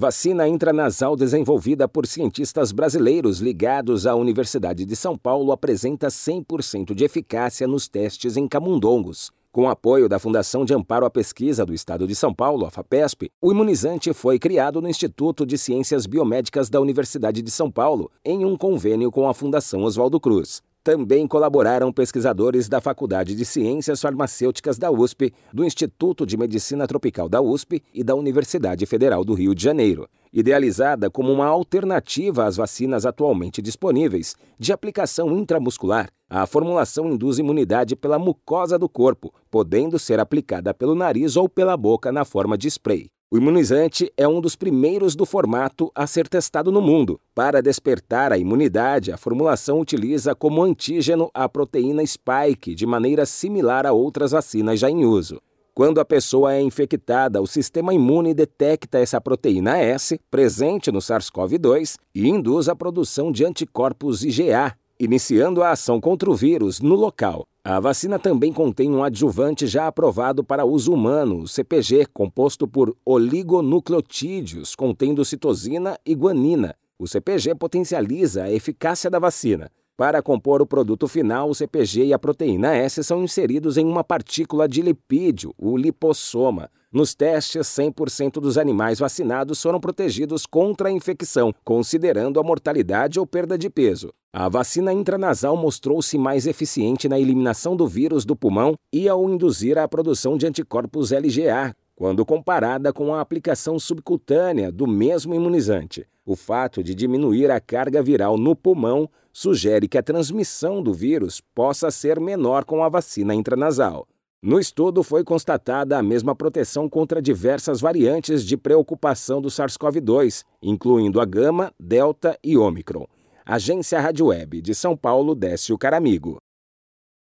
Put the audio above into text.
Vacina intranasal desenvolvida por cientistas brasileiros ligados à Universidade de São Paulo apresenta 100% de eficácia nos testes em camundongos. Com apoio da Fundação de Amparo à Pesquisa do Estado de São Paulo, a FAPESP, o imunizante foi criado no Instituto de Ciências Biomédicas da Universidade de São Paulo, em um convênio com a Fundação Oswaldo Cruz. Também colaboraram pesquisadores da Faculdade de Ciências Farmacêuticas da USP, do Instituto de Medicina Tropical da USP e da Universidade Federal do Rio de Janeiro. Idealizada como uma alternativa às vacinas atualmente disponíveis, de aplicação intramuscular, a formulação induz imunidade pela mucosa do corpo, podendo ser aplicada pelo nariz ou pela boca na forma de spray. O imunizante é um dos primeiros do formato a ser testado no mundo. Para despertar a imunidade, a formulação utiliza como antígeno a proteína spike, de maneira similar a outras vacinas já em uso. Quando a pessoa é infectada, o sistema imune detecta essa proteína S presente no SARS-CoV-2 e induz a produção de anticorpos IgA, iniciando a ação contra o vírus no local. A vacina também contém um adjuvante já aprovado para uso humano, o CPG, composto por oligonucleotídeos contendo citosina e guanina. O CPG potencializa a eficácia da vacina. Para compor o produto final, o CPG e a proteína S são inseridos em uma partícula de lipídio, o lipossoma. Nos testes, 100% dos animais vacinados foram protegidos contra a infecção, considerando a mortalidade ou perda de peso. A vacina intranasal mostrou-se mais eficiente na eliminação do vírus do pulmão e ao induzir a produção de anticorpos LGA, quando comparada com a aplicação subcutânea do mesmo imunizante. O fato de diminuir a carga viral no pulmão sugere que a transmissão do vírus possa ser menor com a vacina intranasal. No estudo foi constatada a mesma proteção contra diversas variantes de preocupação do SARS-CoV-2, incluindo a Gama, Delta e Ômicron. Agência Rádio Web de São Paulo, Décio Caramigo.